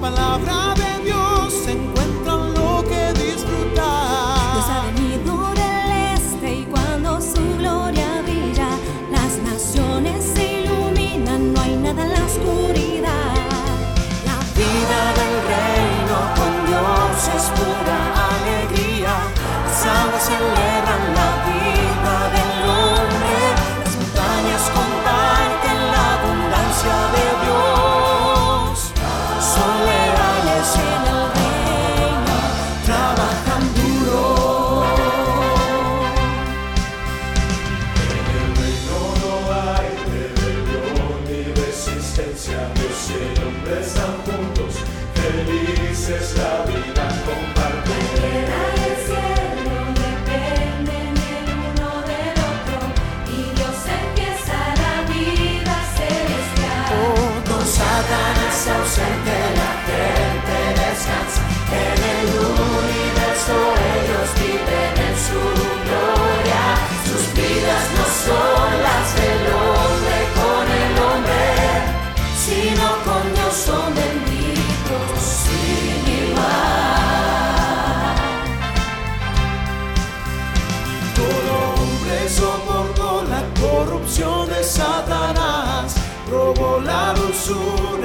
palabra de Dios encuentran lo que disfrutar. Dios ha venido del este y cuando su gloria brilla, las naciones se iluminan, no hay nada en la oscuridad. La vida del reino con Dios es pura alegría, sabes el Trabajan duro. En el reino no hay rebelión ni resistencia, los siempre están juntos. felices la vida. corrupción de Satanás. Robó la dulzura